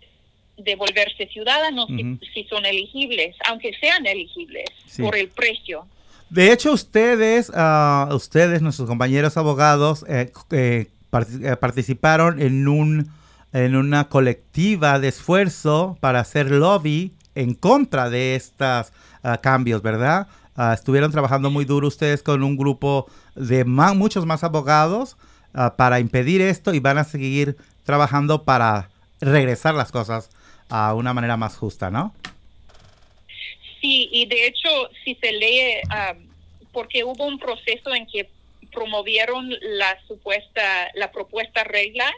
de volverse ciudadanos si- si, son elegibles, aunque sean elegibles Sí. por el precio. De hecho, ustedes, ah, ustedes, nuestros compañeros abogados, eh, eh, eh, participaron en un en una colectiva de esfuerzo para hacer lobby en contra de estos cambios, ¿verdad? Ah, estuvieron trabajando muy duro ustedes con un grupo de muchos más abogados ah, para impedir esto y van a seguir trabajando para regresar las cosas a una manera más justa, ¿no? Sí, y de hecho, si se lee, am, porque hubo un proceso en que promovieron la supuesta, la propuesta regla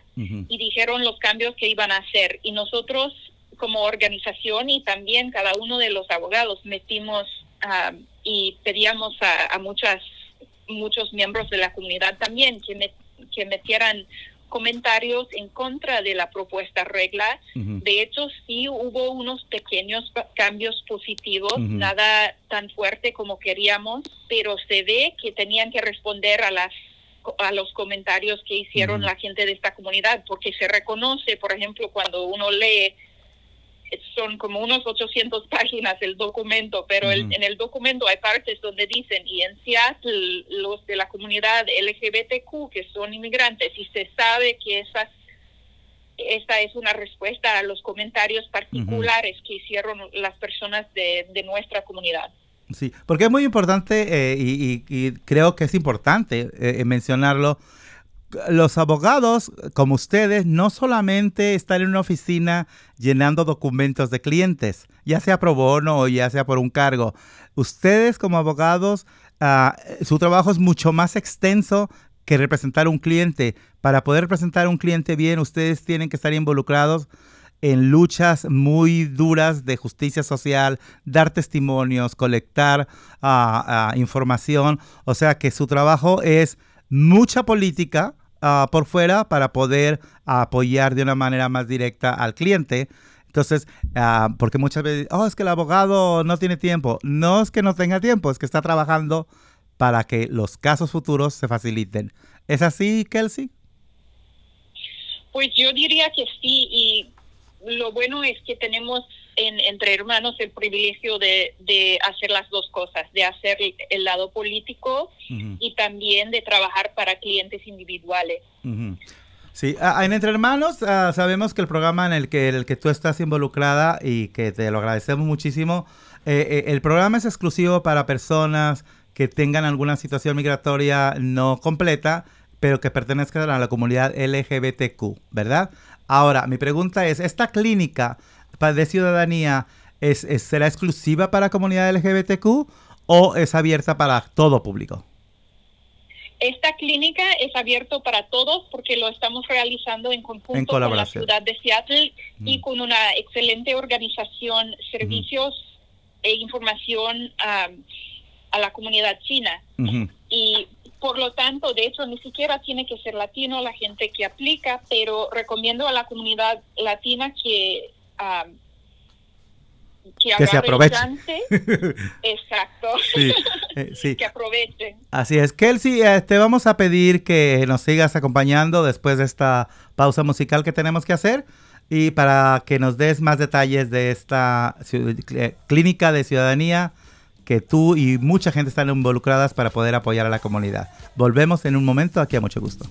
y dijeron los cambios que iban a hacer. Y nosotros, como organización y también cada uno de los abogados, metimos am, y pedíamos a, a muchas, muchos miembros de la comunidad también que, me- que metieran comentarios en contra de la propuesta regla. De hecho, sí hubo unos pequeños cambios positivos, nada tan fuerte como queríamos, pero se ve que tenían que responder a las a los comentarios que hicieron la gente de esta comunidad, porque se reconoce, por ejemplo, cuando uno lee, son como unos 800 páginas el documento, pero el- en el documento hay partes donde dicen, y en Seattle, los de la comunidad LGBTQ, que son inmigrantes, y se sabe que esas esta es una respuesta a los comentarios particulares que hicieron las personas de, de nuestra comunidad. Sí, porque es muy importante eh, y, y- y creo que es importante eh, mencionarlo. Los abogados, como ustedes, no solamente están en una oficina llenando documentos de clientes, ya sea pro bono o ya sea por un cargo. Ustedes como abogados, ah, su trabajo es mucho más extenso que representar un cliente. Para poder representar un cliente bien, ustedes tienen que estar involucrados en luchas muy duras de justicia social, dar testimonios, colectar ah, ah, información. O sea que su trabajo es mucha política ah, por fuera para poder apoyar de una manera más directa al cliente. Entonces, porque muchas veces, oh, es que el abogado no tiene tiempo. No es que no tenga tiempo, es que está trabajando para que los casos futuros se faciliten. ¿Es así, Kelsey? Pues yo diría que sí, y lo bueno es que tenemos en, entre hermanos el privilegio de, de, hacer las dos cosas, de hacer el lado político y también de trabajar para clientes individuales. Sí, en Entre Hermanos ah, sabemos que el programa en el que, el que tú estás involucrada y que te lo agradecemos muchísimo, eh, eh, el programa es exclusivo para personas que tengan alguna situación migratoria no completa, pero que pertenezcan a la comunidad LGBTQ, ¿verdad? Ahora, mi pregunta es, ¿esta clínica de ciudadanía es, será exclusiva para la comunidad LGBTQ o es abierta para todo público? Esta clínica es abierta para todos porque lo estamos realizando en conjunto con la ciudad de Seattle y mm. con una excelente organización, servicios e información a la comunidad china. Y por lo tanto, de hecho, ni siquiera tiene que ser latino la gente que aplica, pero recomiendo a la comunidad latina que... que, se aproveche. Exacto. Eh, que aprovechen. Así es. Kelsey, eh, te vamos a pedir que nos sigas acompañando después de esta pausa musical que tenemos que hacer y para que nos des más detalles de esta eh, clínica de ciudadanía que tú y mucha gente están involucradas para poder apoyar a la comunidad. Volvemos en un momento aquí a mucho gusto.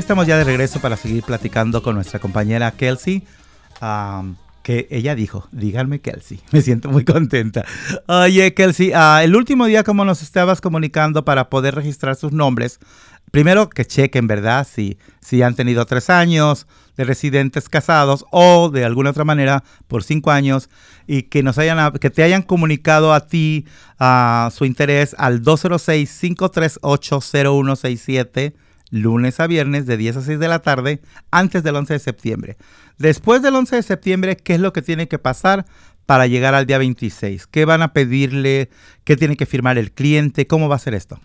Estamos ya de regreso para seguir platicando con nuestra compañera Kelsey. am, que ella dijo, díganme Kelsey, me siento muy contenta. Oye Kelsey, ah, el último día como nos estabas comunicando para poder registrar sus nombres, primero que chequen, ¿verdad? Si, si han tenido tres años de residentes casados o de alguna otra manera por cinco años y que nos hayan que te hayan comunicado a ti ah, su interés al 206-538-0167 lunes a viernes de 10 a 6 de la tarde antes del 11 de septiembre. Después del 11 de septiembre, ¿qué es lo que tiene que pasar para llegar al día 26? ¿Qué van a pedirle? ¿Qué tiene que firmar el cliente? ¿Cómo va a ser esto?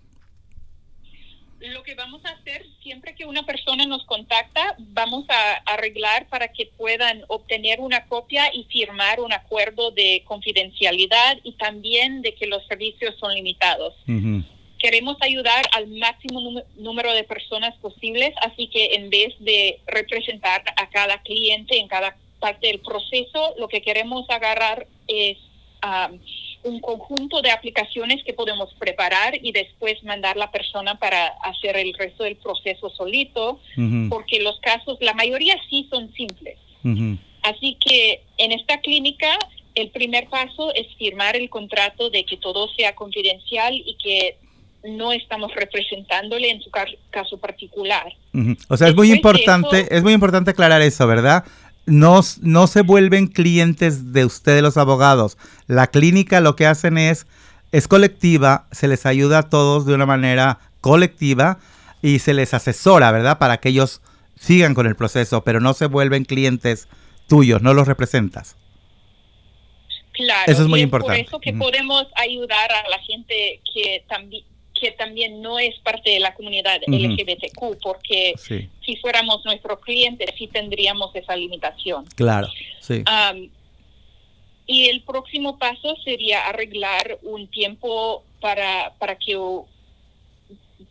Lo que vamos a hacer, siempre que una persona nos contacta, vamos a arreglar para que puedan obtener una copia y firmar un acuerdo de confidencialidad y también de que los servicios son limitados. Queremos ayudar al máximo número- de personas posibles, así que en vez de representar a cada cliente en cada parte del proceso, lo que queremos agarrar es um, un conjunto de aplicaciones que podemos preparar y después mandar la persona para hacer el resto del proceso solito, porque los casos, la mayoría sí son simples. Así que en esta clínica el primer paso es firmar el contrato de que todo sea confidencial y que no estamos representándole en su ca- caso particular. O sea, es muy importante, eso- es muy importante aclarar eso, ¿verdad? No, no se vuelven clientes de ustedes los abogados. La clínica lo que hacen es, es colectiva, se les ayuda a todos de una manera colectiva y se les asesora, ¿verdad? Para que ellos sigan con el proceso, pero no se vuelven clientes tuyos, no los representas. Claro, Eso es muy y importante. Por eso que podemos ayudar a la gente que también que también no es parte de la comunidad. LGBTQ, porque Sí, si fuéramos nuestro cliente sí tendríamos esa limitación. claro, sí. Y el próximo paso sería arreglar un tiempo para, para, que,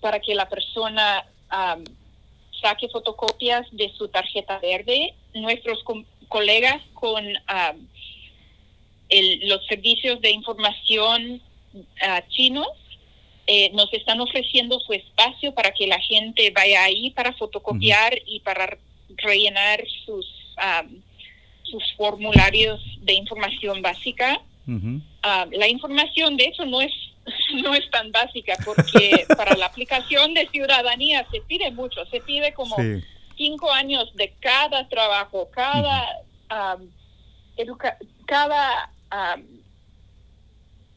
para que la persona am, saque fotocopias de su tarjeta verde. Nuestros com- colegas con el- los servicios de información ah, chinos eh, nos están ofreciendo su espacio para que la gente vaya ahí para fotocopiar y para rellenar sus am, sus formularios de información básica. La información, de hecho, no es no es tan básica porque para la aplicación de ciudadanía se pide mucho, se pide como Sí. cinco años de cada trabajo, cada educa- cada am,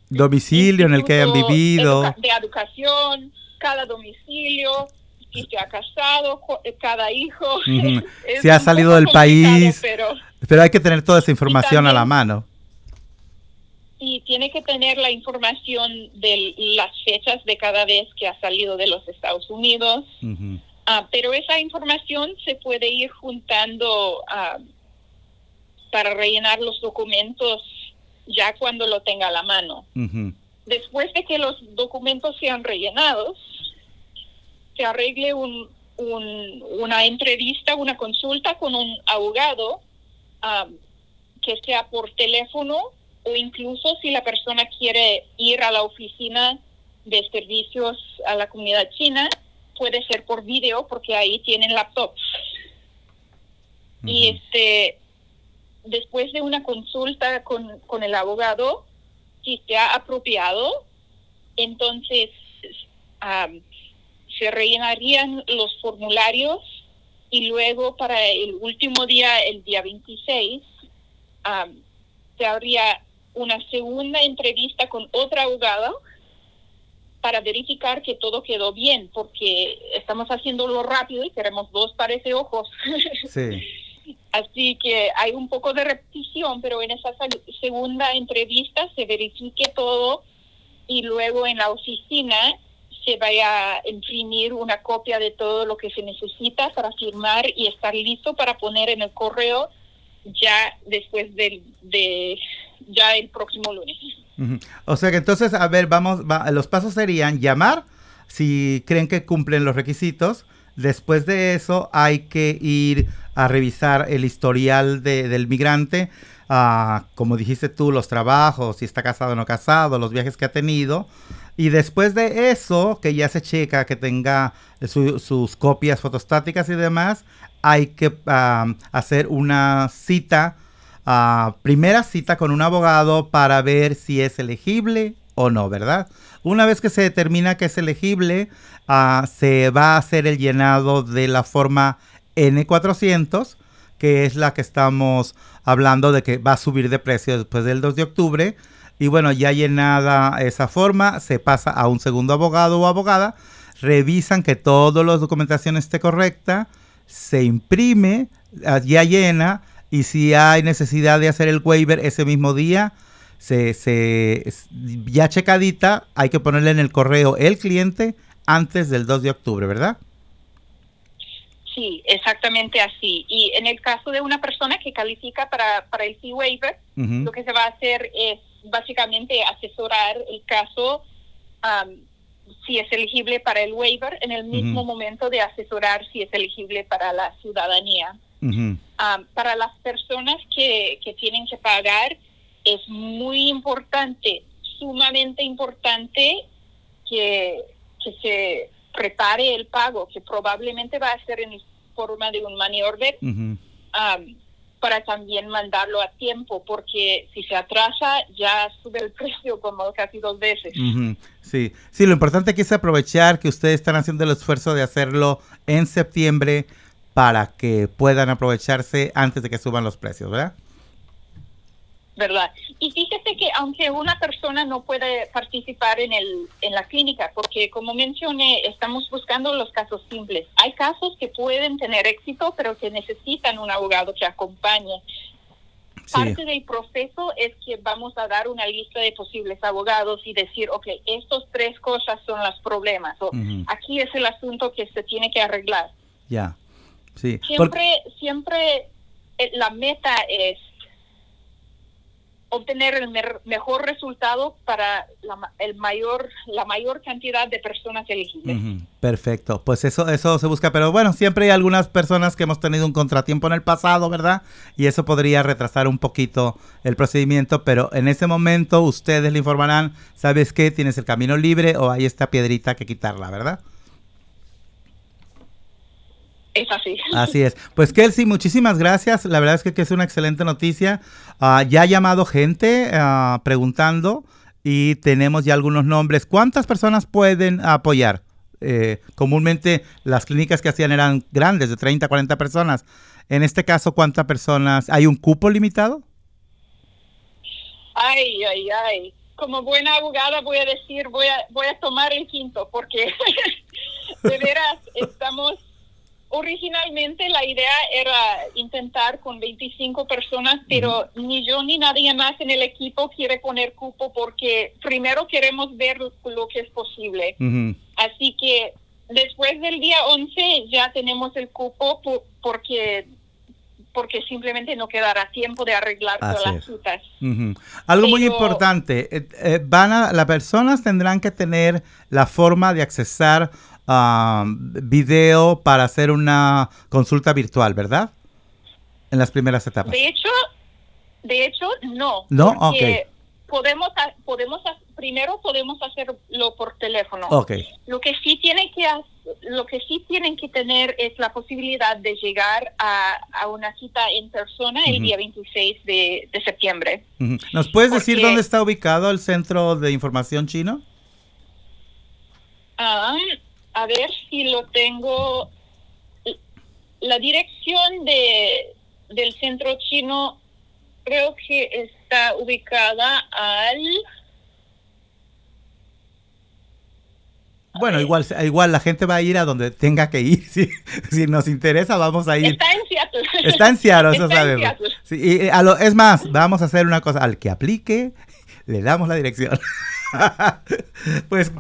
Domicilio en el que hayan vivido. educa- de educación, cada domicilio, si se ha casado, co- cada hijo. Si ha salido del país. Pero, Pero hay que tener toda esa información a la mano. y tiene que tener la información de las fechas de cada vez que ha salido de los Estados Unidos. Ah, pero esa información se puede ir juntando ah, para rellenar los documentos ya cuando lo tenga a la mano. Después de que los documentos sean rellenados, se arregle un, un- una entrevista, una consulta con un abogado, que sea por teléfono o incluso si la persona quiere ir a la oficina de servicios a la comunidad china, puede ser por video porque ahí tienen laptops. Y este, después de una consulta con, con el abogado, si se ha apropiado, entonces am, se rellenarían los formularios y luego para el último día, el día 26, am, se habría una segunda entrevista con otra abogada para verificar que todo quedó bien, porque estamos haciéndolo rápido y queremos dos pares de ojos. Sí. Así que hay un poco de repetición, pero en esa segunda entrevista se verifique todo y luego en la oficina se vaya a imprimir una copia de todo lo que se necesita para firmar y estar listo para poner en el correo ya después del, de ya el próximo lunes. O sea que entonces, a ver, vamos, va- los pasos serían llamar si creen que cumplen los requisitos. Después de eso hay que ir a revisar el historial de- del migrante, ah, como dijiste tú, los trabajos, si está casado o no casado, los viajes que ha tenido. Y después de eso, que ya se checa que tenga su- sus copias fotostáticas y demás, hay que hacer una cita ah, primera cita con un abogado para ver si es elegible o no, ¿verdad? Una vez que se determina que es elegible, ah, se va a hacer el llenado de la forma N400, que es la que estamos hablando de que va a subir de precio después del 2 de octubre. Y bueno, ya llenada esa forma, se pasa a un segundo abogado o abogada, revisan que toda la documentación esté correcta, se imprime, ah, ya llena, y si hay necesidad de hacer el waiver ese mismo día, se, se- ya checadita, hay que ponerle en el correo el cliente antes del 2 de octubre, ¿verdad? Sí, exactamente así. Y en el caso de una persona que califica para, para el fee waiver, lo que se va a hacer es básicamente asesorar el caso si es elegible para el waiver en el mismo momento de asesorar si es elegible para la ciudadanía. Para las personas que, que tienen que pagar es muy importante, sumamente importante que, que se prepare el pago, que probablemente va a ser en forma de un money order, am, para también mandarlo a tiempo, porque si se atrasa ya sube el precio como casi dos veces. Ujú, Sí, sí, lo importante aquí es aprovechar que ustedes están haciendo el esfuerzo de hacerlo en septiembre para que puedan aprovecharse antes de que suban los precios, ¿verdad? ¿Verdad? Y fíjese que aunque una persona no puede participar en, el, en la clínica, porque como mencioné, estamos buscando los casos simples. Hay casos que pueden tener éxito, pero que necesitan un abogado que acompañe. Sí. Parte del proceso es que vamos a dar una lista de posibles abogados y decir, ok, estos tres cosas son los problemas. O aquí es el asunto que se tiene que arreglar. Ya. Sí. Porque- Siempre, siempre eh, la meta es obtener el mejor resultado para la, el mayor, la mayor cantidad de personas elegibles. Perfecto, pues eso, eso se busca, pero bueno, siempre hay algunas personas que hemos tenido un contratiempo en el pasado, ¿verdad? Y eso podría retrasar un poquito el procedimiento, pero en ese momento ustedes le informarán, ¿sabes qué? Tienes el camino libre o hay esta piedrita que quitarla, ¿verdad? Es así. Así es. Pues Kelsey, muchísimas gracias. La verdad es que, que es una excelente noticia. Ah, ya ha llamado gente ah, preguntando y tenemos ya algunos nombres. ¿Cuántas personas pueden apoyar? Eh, comúnmente las clínicas que hacían eran grandes, de 30 a 40 personas. En este caso, ¿cuántas personas? ¿Hay un cupo limitado? Ay, ay, ay. Como buena abogada voy a decir, voy a, voy a tomar el quinto, porque de veras estamos... Originalmente la idea era intentar con 25 personas, pero ni yo ni nadie más en el equipo quiere poner cupo porque primero queremos ver lo que es posible. Así que después del día 11 ya tenemos el cupo po- porque porque simplemente no quedará tiempo de arreglar todas las citas. Algo muy importante, eh, eh, van a, las personas tendrán que tener la forma de accesar a video para hacer una consulta virtual, ¿verdad? En las primeras etapas. De hecho, de hecho no. ¿No? porque Podemos podemos primero podemos hacerlo por teléfono. Ok, Lo que sí tienen que lo que sí tienen que tener es la posibilidad de llegar a, a una cita en persona el día 26 de, de septiembre. ¿Nos puedes decir dónde está ubicado el centro de información chino? Ah, a ver si lo tengo. La dirección de del centro chino creo que está ubicada al Bueno, igual, igual la gente va a ir a donde tenga que ir. Si, si nos interesa, vamos a ir. está en Seattle. Está en Seattle, eso Está en sabemos. Seattle. Sí, y, eh, a lo- es más, vamos a hacer una cosa. Al que aplique, le damos la dirección. pues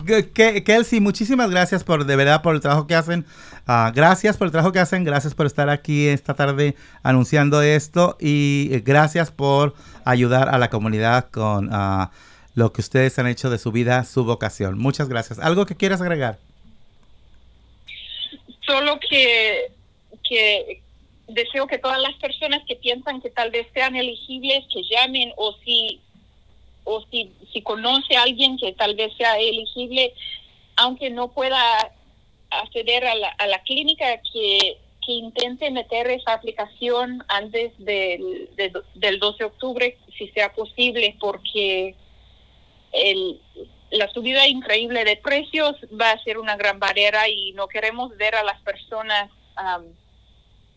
Kelsey, muchísimas gracias por de verdad por el trabajo que hacen. Ah, gracias por el trabajo que hacen, gracias por estar aquí esta tarde anunciando esto y eh, gracias por ayudar a la comunidad con ah, lo que ustedes han hecho de su vida, su vocación. Muchas gracias. ¿Algo que quieras agregar? Solo que, que deseo que todas las personas que piensan que tal vez sean elegibles, que llamen o si o si, si conoce a alguien que tal vez sea elegible, aunque no pueda acceder a la, a la clínica, que, que intente meter esa aplicación antes del, del 12 de octubre, si sea posible, porque el, la subida increíble de precios va a ser una gran barrera y no queremos ver a las personas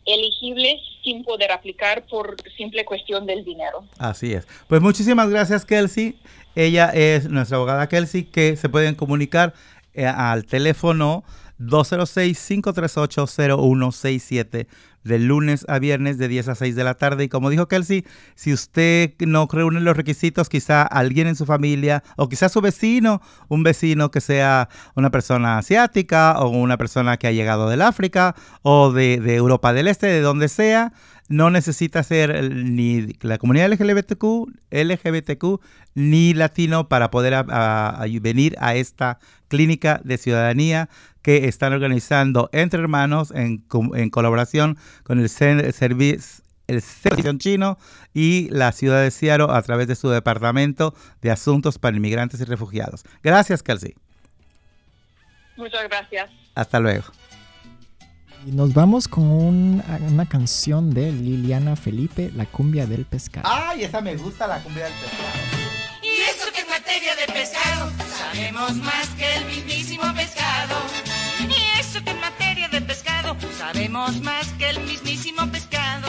elegibles sin poder aplicar por simple cuestión del dinero. Así es. Pues muchísimas gracias, Kelsey. Ella es nuestra abogada Kelsey, que se pueden comunicar eh, al teléfono 206-538-0167 de lunes a viernes de 10 a 6 de la tarde. Y como dijo Kelsey, si usted no reúne los requisitos, quizá alguien en su familia o quizá su vecino, un vecino que sea una persona asiática o una persona que ha llegado del África o de, de Europa del Este, de donde sea, no necesita ser ni la comunidad LGBTQ, LGBTQ ni latino para poder venir a esta clínica de ciudadanía que están organizando entre hermanos en, en colaboración con el servicio el Servicio Chino y la ciudad de Seattle a través de su Departamento de Asuntos para Inmigrantes y Refugiados. Gracias, Kelsey. Muchas gracias. Hasta luego. Y nos vamos con una canción de Liliana Felipe, La cumbia del pescado. ¡Ay, esa me gusta, la cumbia del pescado! Y eso que en materia de pescado sabemos más que el mismísimo pescado. Y eso que en materia de pescado sabemos más que el mismísimo pescado.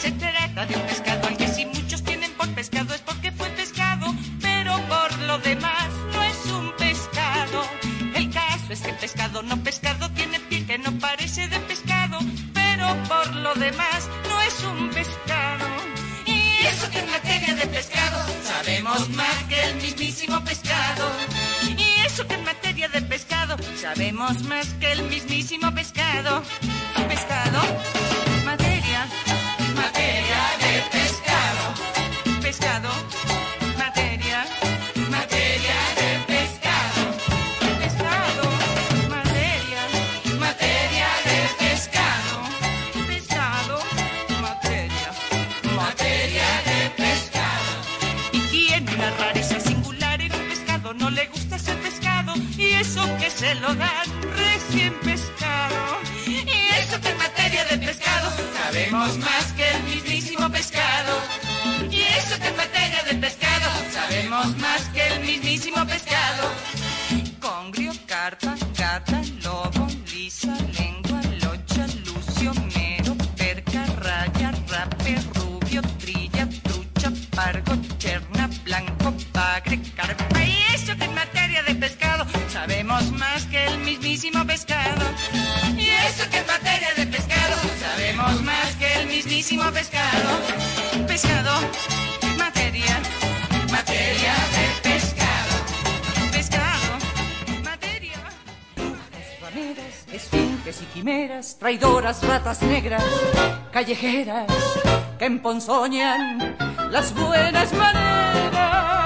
Se trata de un pescado al que si muchos tienen por pescado es porque fue pescado, pero por lo demás no es un pescado. El caso es que pescado no pescado no es un pescado. Y eso que en materia de pescado sabemos más que el mismísimo pescado. Y eso que en materia de pescado sabemos más que el mismísimo pescado. Pescado, materia, materia de pescado. Pescado, lo dan recién pescado. Y eso que en materia de pescado sabemos más que el mismísimo pescado. Y eso que en materia de pescado sabemos más que el mismísimo pescado. Congrio, carpa, gata, traidoras ratas negras, callejeras que emponzoñan las buenas maneras.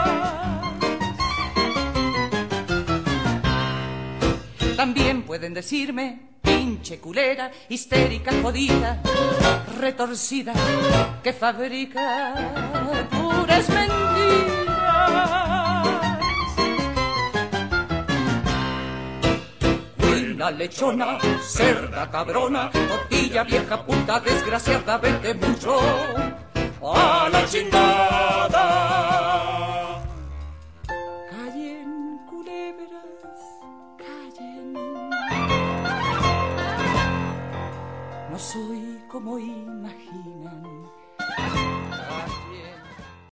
También pueden decirme pinche culera, histérica, jodida, retorcida, que fabrica puras mentiras. lechona, cerda cabrona, tortilla vieja puta desgraciada, vete mucho a la chingada. Callen culebras, callen. No soy como